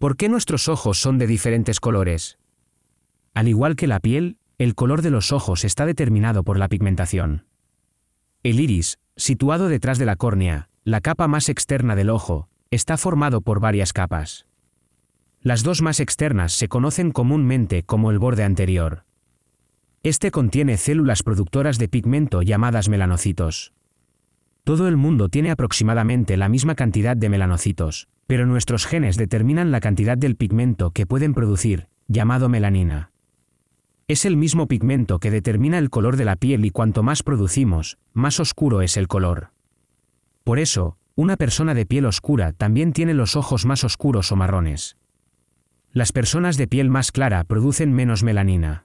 ¿Por qué nuestros ojos son de diferentes colores? Al igual que la piel, el color de los ojos está determinado por la pigmentación. El iris, situado detrás de la córnea, la capa más externa del ojo, está formado por varias capas. Las dos más externas se conocen comúnmente como el borde anterior. Este contiene células productoras de pigmento llamadas melanocitos. Todo el mundo tiene aproximadamente la misma cantidad de melanocitos, pero nuestros genes determinan la cantidad del pigmento que pueden producir, llamado melanina. Es el mismo pigmento que determina el color de la piel y cuanto más producimos, más oscuro es el color. Por eso, una persona de piel oscura también tiene los ojos más oscuros o marrones. Las personas de piel más clara producen menos melanina.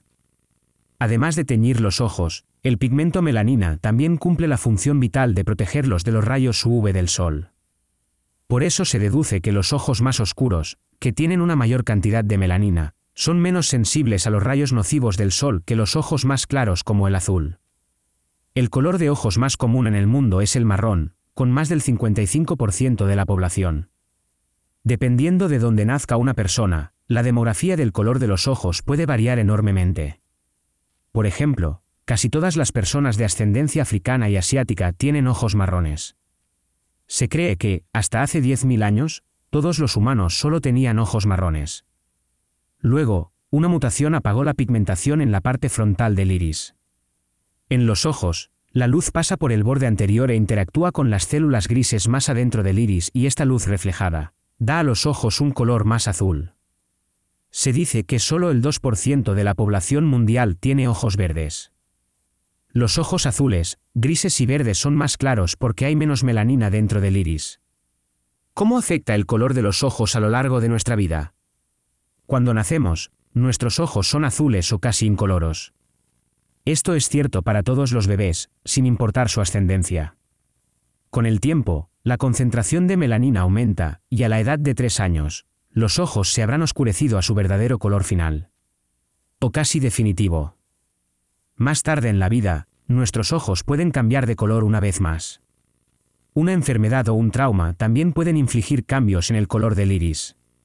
Además de teñir los ojos, el pigmento melanina también cumple la función vital de protegerlos de los rayos UV del sol. Por eso se deduce que los ojos más oscuros, que tienen una mayor cantidad de melanina, son menos sensibles a los rayos nocivos del sol que los ojos más claros como el azul. El color de ojos más común en el mundo es el marrón, con más del 55% de la población. Dependiendo de dónde nazca una persona, la demografía del color de los ojos puede variar enormemente. Por ejemplo, casi todas las personas de ascendencia africana y asiática tienen ojos marrones. Se cree que, hasta hace 10.000 años, todos los humanos solo tenían ojos marrones. Luego, una mutación apagó la pigmentación en la parte frontal del iris. En los ojos, la luz pasa por el borde anterior e interactúa con las células grises más adentro del iris y esta luz reflejada da a los ojos un color más azul. Se dice que solo el 2% de la población mundial tiene ojos verdes. Los ojos azules, grises y verdes son más claros porque hay menos melanina dentro del iris. ¿Cómo afecta el color de los ojos a lo largo de nuestra vida? Cuando nacemos, nuestros ojos son azules o casi incoloros. Esto es cierto para todos los bebés, sin importar su ascendencia. Con el tiempo, la concentración de melanina aumenta, y a la edad de 3 años, los ojos se habrán oscurecido a su verdadero color final. O casi definitivo. Más tarde en la vida, nuestros ojos pueden cambiar de color una vez más. Una enfermedad o un trauma también pueden infligir cambios en el color del iris.